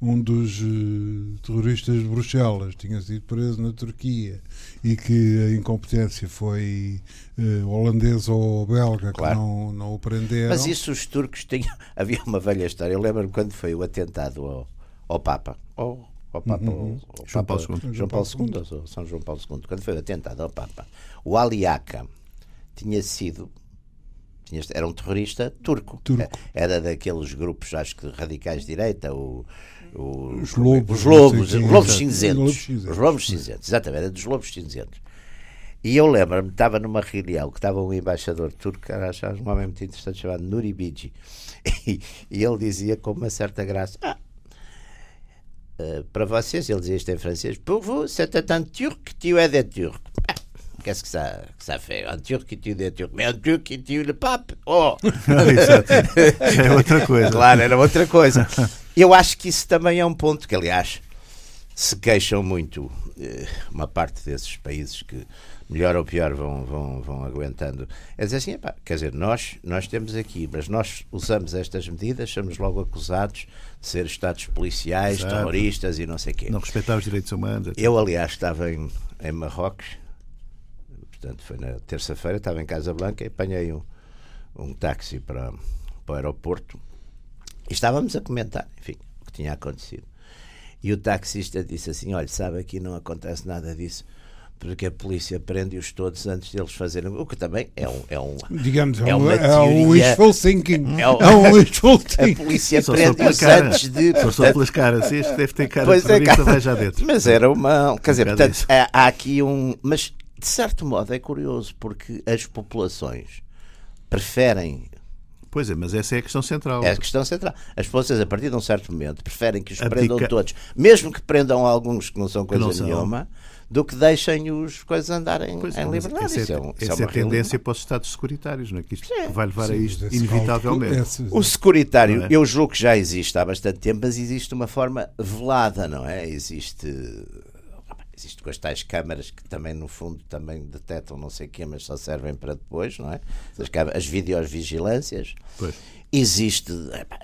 um dos uh, terroristas de Bruxelas tinha sido preso na Turquia e que a incompetência foi uh, holandesa ou belga claro. que não, não o prenderam. Mas isso os turcos tinham. Havia uma velha história. Eu lembro-me quando foi o atentado ao, ao Papa. Ao, ao Papa, uhum. ao, João Paulo II. João Paulo II, ou São João Paulo II. Quando foi o atentado ao Papa, o Aliaca tinha sido era um terrorista turco. turco. Era daqueles grupos, acho que radicais de direita, o, o, os lobos, os lobos, os lobos cinzentos. Os lobos cinzentos, exatamente, era dos lobos cinzentos. E eu lembro-me, estava numa reunião que estava um embaixador turco, era um homem muito interessante chamado Nuri Biji, e, e ele dizia com uma certa graça: ah, uh, para vocês, ele dizia isto em francês, pour vous, c'est un turc, tu es des turcs. Ah, Qu'est-ce que ça, que ça fait Un turc qui tue des turcs. Mais un turc qui tue le pape Oh Exato. É outra coisa. Claro, era outra coisa. Eu acho que isso também é um ponto que, aliás, se queixam muito eh, uma parte desses países que melhor ou pior vão, vão, vão aguentando. É dizer assim, epá, quer dizer, nós, nós temos aqui, mas nós usamos estas medidas, somos logo acusados de ser Estados policiais, Exato. terroristas e não sei o quê. Não respeitar os direitos humanos. Eu, aliás, estava em, em Marrocos portanto foi na terça-feira, estava em Casa Blanca e apanhei um, um táxi para, para o aeroporto e estávamos a comentar, enfim, o que tinha acontecido. E o taxista disse assim: Olha, sabe, aqui não acontece nada disso porque a polícia prende-os todos antes deles fazerem o que também é um é um digamos é, uma é um wishful thinking. É, um, é um wishful thinking. A polícia prende-os antes de portanto, só pelas caras. Este deve ter cara pois é, cara, vai já dentro. Mas era uma quer dizer portanto há, há aqui um mas de certo modo é curioso, porque as populações preferem Pois é, mas essa é a questão central. É a questão central. As populações, a partir de um certo momento, preferem que os Abdica... prendam todos, mesmo que prendam alguns que não são coisa não nenhuma, do que deixem os coisas andarem pois, em liberdade. Essa, é, é, essa é, é a tendência para os Estados securitários, não é? Que isto Sim. vai levar Sim, a isto, inevitavelmente. O securitário, é? eu julgo que já existe há bastante tempo, mas existe uma forma velada, não é? Existe Existe com as tais câmaras que também, no fundo, também detectam não sei o quê, mas só servem para depois, não é? As, câmaras, as videovigilâncias. Pois. Existe,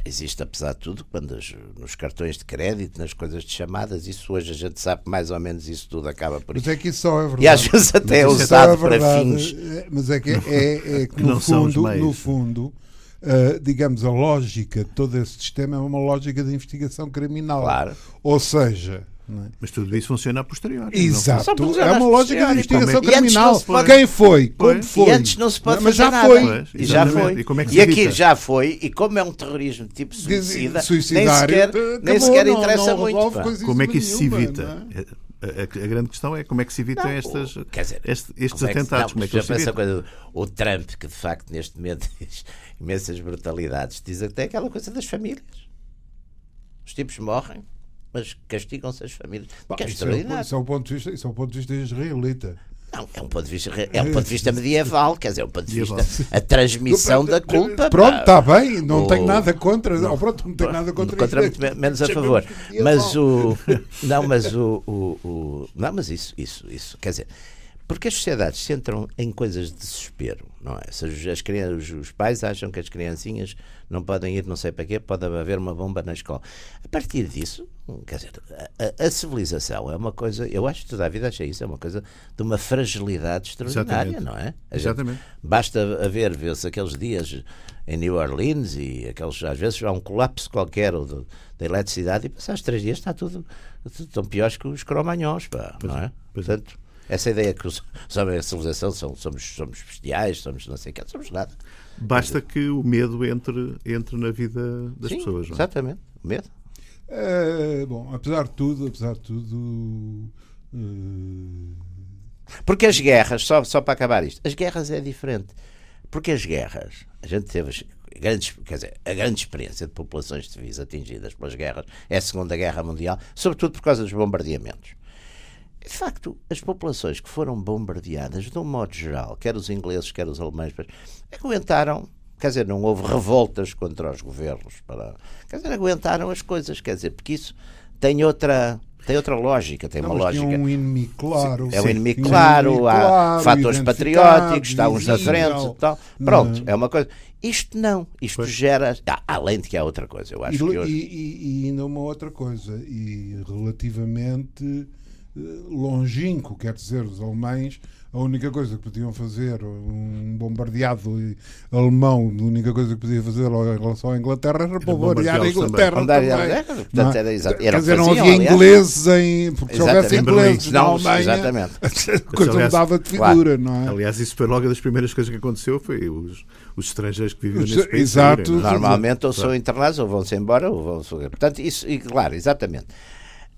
existe, apesar de tudo, quando as, nos cartões de crédito, nas coisas de chamadas, isso hoje a gente sabe mais ou menos isso tudo acaba por Mas é que isso só é verdade. E às vezes até é Mas isso usado é para fins. é, Mas é que, é, é que Que no, fundo, no fundo, ah, digamos, a lógica de todo esse sistema é uma lógica de investigação criminal. Claro. Ou seja, é? Mas tudo isso funciona a posteriori. não Exato, é uma lógica de investigação como é- e antes não criminal. se pode- Quem foi? Como Pois. foi? E antes não se pode Mas fazer já nada. foi. Pois, E já foi. E como é que E se aqui evita? já foi. E como é um terrorismo tipo suicida, nem Suicidário, sequer, acabou, nem sequer não- interessa não muito. Como é que isso se evita? é? A, a- a grande questão é como é que se evitam Não, estas, dizer, este- estes Como é que- atentados. não, como é que se coisa, o Trump, que de facto neste momento diz imensas brutalidades, diz até aquela coisa das famílias. Os tipos morrem, mas castigam-se as famílias. Pá, que é isso, é isso é o ponto de vista, isso é o ponto de vista israelita. Não, é um ponto de vista, é um ponto de vista medieval, quer dizer, é um ponto de vista a transmissão da culpa. Pronto, está bem, não O- tenho nada contra. Não, pronto, não tenho nada contra, contra isso. menos a favor. Mas o não, mas o, o, o- não, mas isso, isso, isso, quer dizer, porque as sociedades se entram em coisas de desespero, não é? Se as, as crianças, os, pais acham que as criancinhas não podem ir não sei para quê, pode haver uma bomba na escola. A partir disso, quer dizer, a, a- civilização é uma coisa, eu acho que toda a vida achei isso, é uma coisa de uma fragilidade extraordinária, Exatamente. não é? Gente- Exatamente. Basta haver, vê-se aqueles dias em New Orleans e aqueles, às vezes há um colapso qualquer de- da eletricidade e passados três dias está tudo, tudo tão piores que os cromanhões, pá, não é? pois é. Portanto, essa ideia que os homens da civilização são, somos, somos bestiais, somos não sei o que, somos nada. Basta que o medo entre, entre na vida das Sim, pessoas. Não é? Exatamente, o medo. É, bom, apesar de tudo, apesar de tudo. eh, Porque as guerras, só, só para acabar isto, as guerras é diferente. Porque as guerras, a gente teve grandes, quer dizer, a grande experiência de populações civis atingidas pelas guerras é a Segunda Guerra Mundial, sobretudo por causa dos bombardeamentos. De facto, as populações que foram bombardeadas, de um modo geral, quer os ingleses, quer os alemães, aguentaram, quer dizer, não houve revoltas contra os governos, para, quer dizer, aguentaram as coisas, quer dizer, porque isso tem outra, tem outra lógica, tem não, uma lógica. um inimigo claro. É um Sim. inimigo claro, inimigo há claro, fatores patrióticos, está uns na frente e tal. Pronto, Não. é uma coisa. Isto não, isto gera. Ah, além de que há outra coisa, eu E, acho que hoje. e- e- e ainda uma outra coisa, e relativamente longínquo, quer dizer, os alemães, a única coisa que podiam fazer, um bombardeado alemão, a única coisa que podia fazer em relação à Inglaterra era bombardear a Inglaterra também. também. Bombardear- portanto, Não é? era exa- era Quer dizer, não havia aliás. ingleses em. Porque se houvesse Exatamente. ingleses na Não, Alemanha, exatamente. a coisa aliás, mudava de claro. figura, não é? Aliás, isso foi logo das primeiras coisas que aconteceu, foi os, os estrangeiros que viviam Os- nesse país. exato. é? Normalmente ou são internados ou vão-se embora ou vão-se. Portanto, isso, e, claro, exatamente.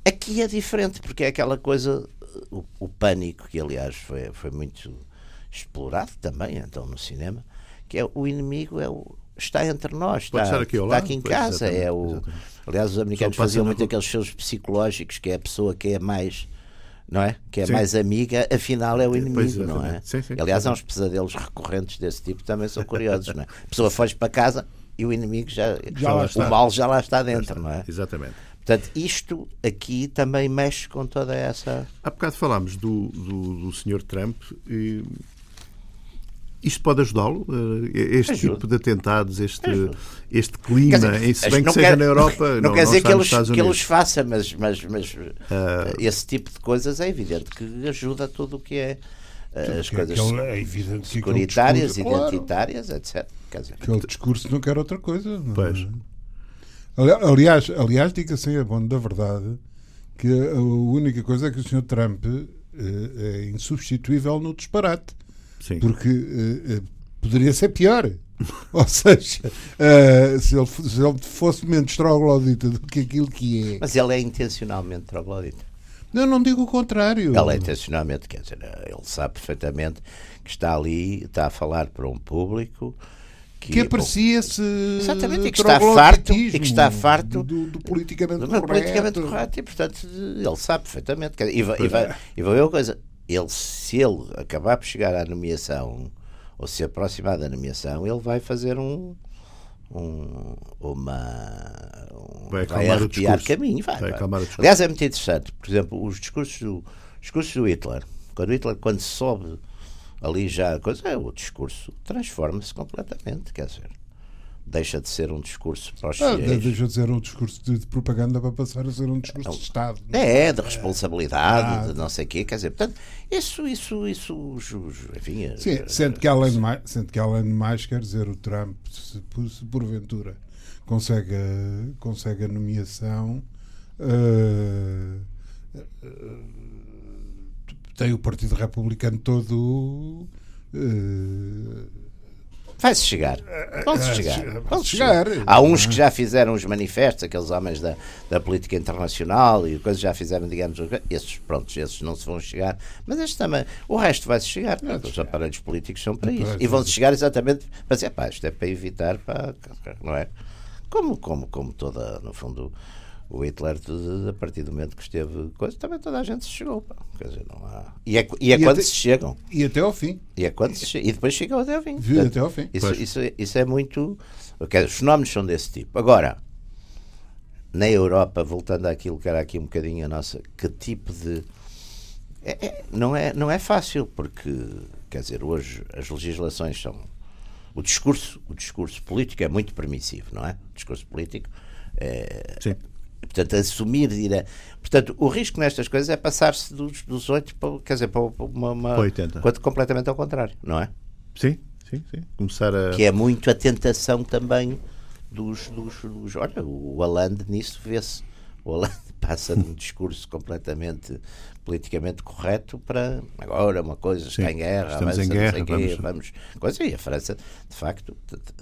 Aqui é diferente, porque é aquela coisa, o, o pânico, que aliás foi, foi muito explorado também, então, no cinema, que é o inimigo é o, está entre nós, está, aqui está aqui em casa. exatamente, É o, exatamente. aliás, os americanos faziam muito rua. aqueles shows psicológicos, que é a pessoa que é mais. Não é? Que é Sim. mais amiga, afinal é o inimigo, Pois, não é? Sim, sim, Aliás, há uns pesadelos recorrentes desse tipo também são curiosos, não é? A pessoa foge para casa e o inimigo já, Já o está. mal já lá está dentro, não é? Exatamente. Portanto, isto aqui também mexe com toda essa. Há bocado falámos do, do, do Sr. Trump. E isto pode ajudá-lo? Eh, Este Ajuda. tipo de atentados, este, Ajuda. este clima, dizer, em se bem que não seja quer- na Europa, não, quer dizer que eles, que eles façam, mas, mas, mas Ah. esse tipo de coisas é evidente que ajuda tudo o que é eh, as Que coisas aquele- é evidente securitárias, discurso- claro. identitárias, etc. Quer dizer, Aquele discurso não quer outra coisa. não é? Pois. Ali- Aliás, aliás diga-se a bom da verdade que a única coisa é que o Sr. Trump eh, é insubstituível no disparate. Sim. Porque eh, eh, poderia ser pior. Ou seja, eh, se, ele, se ele fosse menos troglodita do que aquilo que é. mas ele é intencionalmente troglodita. Não, não digo o contrário. Ele é intencionalmente, quer dizer, ele sabe perfeitamente que está ali, está a falar para um público que, que aprecia-se Exatamente, e que está farto- e que está farto do, do politicamente Não, correto. politicamente correto e portanto ele sabe perfeitamente e, vai, e, vai, e vai ver uma coisa ele, se ele acabar por chegar à nomeação ou se aproximar da nomeação ele vai fazer um um, uma um, Vai o arrepiar caminho vai, Vai vai. aliás é muito interessante por exemplo os discursos do discurso do Hitler, quando Hitler, quando sobe ali já a coisa, é, o discurso transforma-se completamente, quer dizer deixa de ser um discurso para os ah, fiéis. Deixa de ser um discurso de, de, propaganda para passar a ser um discurso de Estado. É, é de responsabilidade, ah, de não sei o quê. Quer dizer, portanto, isso, isso, isso, enfim... Sim, é, sendo que, além de mais, sendo que além de mais, quer dizer, o Trump, se, se porventura consegue, consegue a nomeação, uh, uh, tem o Partido Republicano todo... Uh, Vai-se chegar. Vão-se é, chegar. Vão chegar. Há uns que já fizeram os manifestos, aqueles homens da, da política internacional e coisas já fizeram, digamos, esses, prontos, esses não se vão chegar, mas estes também. O resto vai-se chegar. Os aparelhos políticos são para isso. E vão-se chegar exatamente para dizer, pá, isto é para evitar, para, não é? Como, como, como toda, no fundo o Hitler, a partir do momento que esteve coisa, também toda a gente se chegou. Pá. Quer dizer, não há... E é, e é e quando até, se chegam. E até ao fim. E, é quando se e depois chegam até ao fim. Portanto, até ao fim. Isso, isso, isso, é muito. Os fenómenos são desse tipo. Agora, na Europa, voltando àquilo que era aqui um bocadinho a nossa, que tipo de. É, é, não, é, não é fácil, porque, quer dizer, hoje as legislações são. O discurso, o discurso político é muito permissivo, não é? O discurso político é, Sim portanto, assumir, ir a... Portanto, o risco nestas coisas é passar-se dos, dos 8 para, quer dizer, para uma, uma... 80. completamente ao contrário, não é? Sim, sim, sim. Começar a... Que é muito a tentação também dos... dos, dos olha, o Hollande nisso vê-se. O Hollande passa de um discurso completamente politicamente correto para agora uma coisa está Sim, em guerra, estamos em guerra, quê, vamos... vamos coisa e a França de facto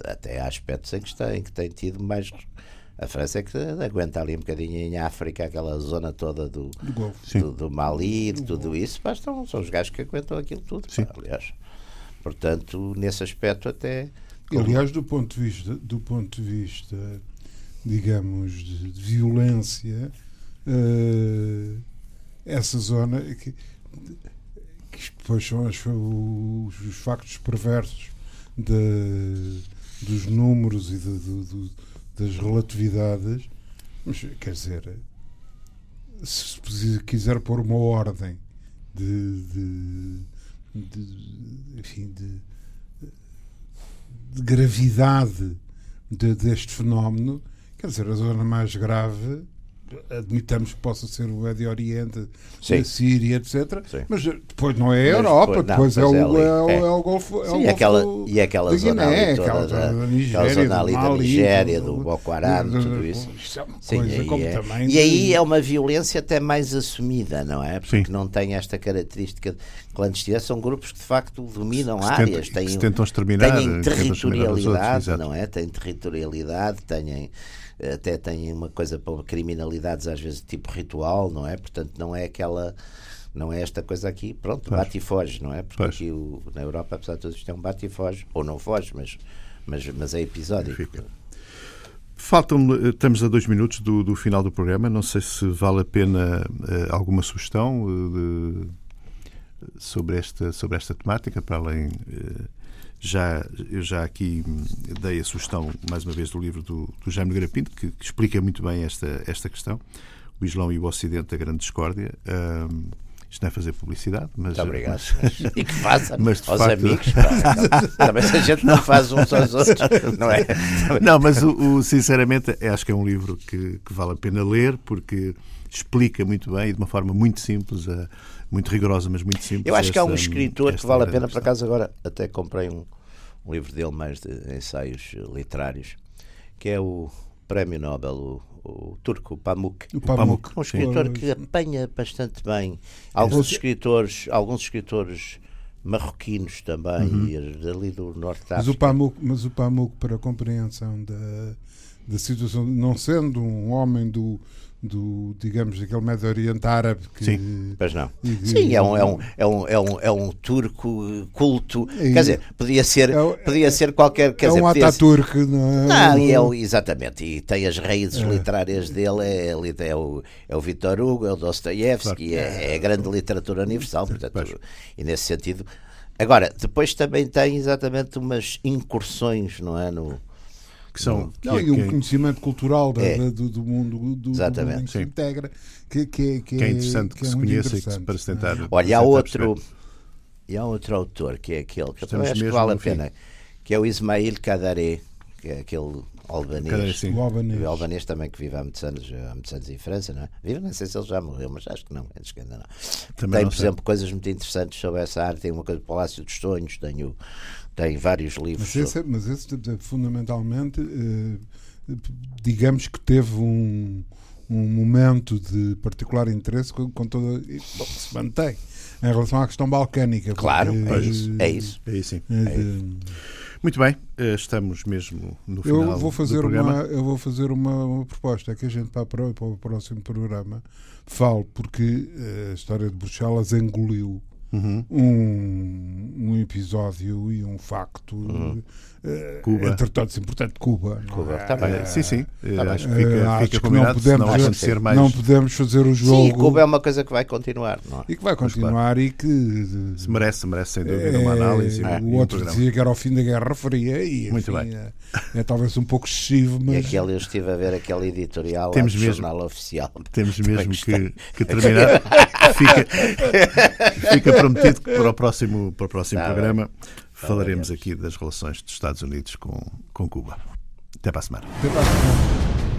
até há aspectos em que, está, em que tem tido mais a França é que aguenta ali um bocadinho em África, aquela zona toda do, do, do, do Mali, de tudo isso. Bastam, são os gajos que aguentam aquilo tudo. Pá, aliás, portanto, nesse aspecto, até. Aliás, do ponto de vista, do ponto de vista digamos, de, de violência, uh, essa zona. Que, que depois são os, os, os factos perversos de, dos números e de, de das relatividades, mas quer dizer, se quiser pôr uma ordem de, de, de enfim, de, de gravidade de, deste fenómeno, quer dizer, a zona mais grave admitamos que possa ser o Médio Oriente, Sim. a Síria, etc. Sim. Mas depois não é a Europa, depois, não, depois é, o, é, o, é, é o Golfo. É Sim, o Golfo aquela, e aquela zona ali toda, aquela, da, Nigéria, aquela zona ali da Nigéria, do, do Boko Haram, do, tudo isso. É Sim, aí é, e aí é uma violência até mais assumida, não é? Porque Sim. não tem esta característica clandestina. São grupos que de facto dominam que áreas, têm, que tentam exterminar, têm territorialidade, outros, não é? Têm territorialidade, têm até têm uma coisa para criminalidades às vezes tipo ritual, não é? Portanto, não é aquela não é esta coisa aqui, pronto, pois. bate e foge, não é? Porque pois. aqui o, na Europa, apesar de tudo isto, é um bate e foge, ou não foge, mas, mas, mas é episódico. Faltam, estamos a dois minutos do, do, final do programa. Não sei se vale a pena uh, alguma sugestão uh, de, sobre, esta, sobre esta temática, para além. Já, eu já aqui dei a sugestão, mais uma vez, do livro do, do Jaime Nogueira que, que, explica muito bem esta, esta questão. O Islão e o Ocidente, a grande discórdia. Um, isto não é fazer publicidade, mas. Muito obrigado. Mas, e que faça mas, aos facto... amigos. Também se a gente não faz uns aos outros, não é? Não, mas o, o, sinceramente acho que é um livro que, que, vale a pena ler, porque explica muito bem e de uma forma muito simples a muito rigorosa, mas muito simples. Eu acho que há um escritor que vale a pena, por acaso agora até comprei um, um livro dele mais de ensaios literários, que é o Prémio Nobel, o, o turco, o Pamuk. O Pamuk. Um escritor que apanha bastante bem. Alguns escritores, alguns escritores marroquinos também, uhum. e ali do Norte da África. Mas o Pamuk, mas o Pamuk para a compreensão da, da situação, não sendo um homem do do, digamos, daquele Médio Oriente árabe. Que, Sim, pois não. Sim, é um, é, um, é, um, é, um, é um turco culto. E, quer dizer, podia ser, é, podia ser qualquer. Quer é dizer, um Ataturk, não é? Não, e é o, exatamente. E tem as raízes é. literárias dele, é, é, o, é o Victor Hugo, é o Dostoiévski, claro. é, é a grande literatura universal. Portanto, e nesse sentido. Agora, depois também tem exatamente umas incursões, não é? No, que são. Não, que, e um que- conhecimento cultural da- É. da- do, do mundo do, do Exatamente. mundo em que se integra que, que, é- que, que é interessante que, é se conheça e que se, para se é? tentar. Olha, há outro, e há outro autor que é aquele que eu Estamos também acho que vale a fim. pena, que é o Ismail Kadaré, que é aquele albanês. O albanês. O albanês também que vive há muitos anos, há muitos anos em França, não é? Vive, não sei se ele já morreu, mas acho que não, acho que ainda não. Também tem, não por sei. exemplo, coisas muito interessantes sobre essa arte. Tem uma coisa do Palácio dos Sonhos, tem, o- tem vários livros. Mas esse, sobre- mas esse fundamentalmente, eh, digamos que teve um, um momento de particular interesse com, com toda. e, bom, se mantém em relação à questão balcânica. Claro, porque, é isso. É isso. É isso, sim. eh, de- Muito bem, eh, estamos mesmo no final eu vou fazer do programa. uma eu vou fazer uma, uma proposta é que a gente para, para, o próximo programa fale porque eh, a história de Bruxelas engoliu Uhum. um, um episódio e um facto eh, Cuba. entre todos importante Cuba não Cuba, é? tá bem. Eh, sim, sim. eh, Tá bem. acho que fica, Eh, fica que não combinado. podemos não ver- acontecer mais. não podemos fazer o jogo Sim, Cuba é uma coisa que vai continuar, não é? e que vai continuar e que Se merece, merece sem dúvida uma é, análise. e um- o e um outro programa. dizia que era o fim da Guerra Fria e Muito enfim, bem. É, é talvez um pouco excessivo E mas aquele, eu estive a ver aquele editorial Temos do mesmo. jornal oficial. Temos mesmo que, que terminar. fica, fica prometido que para o próximo, para o próximo Tá bem. Programa falaremos aqui das relações dos Estados Unidos com, com Cuba. Até para a semana. Até para a semana.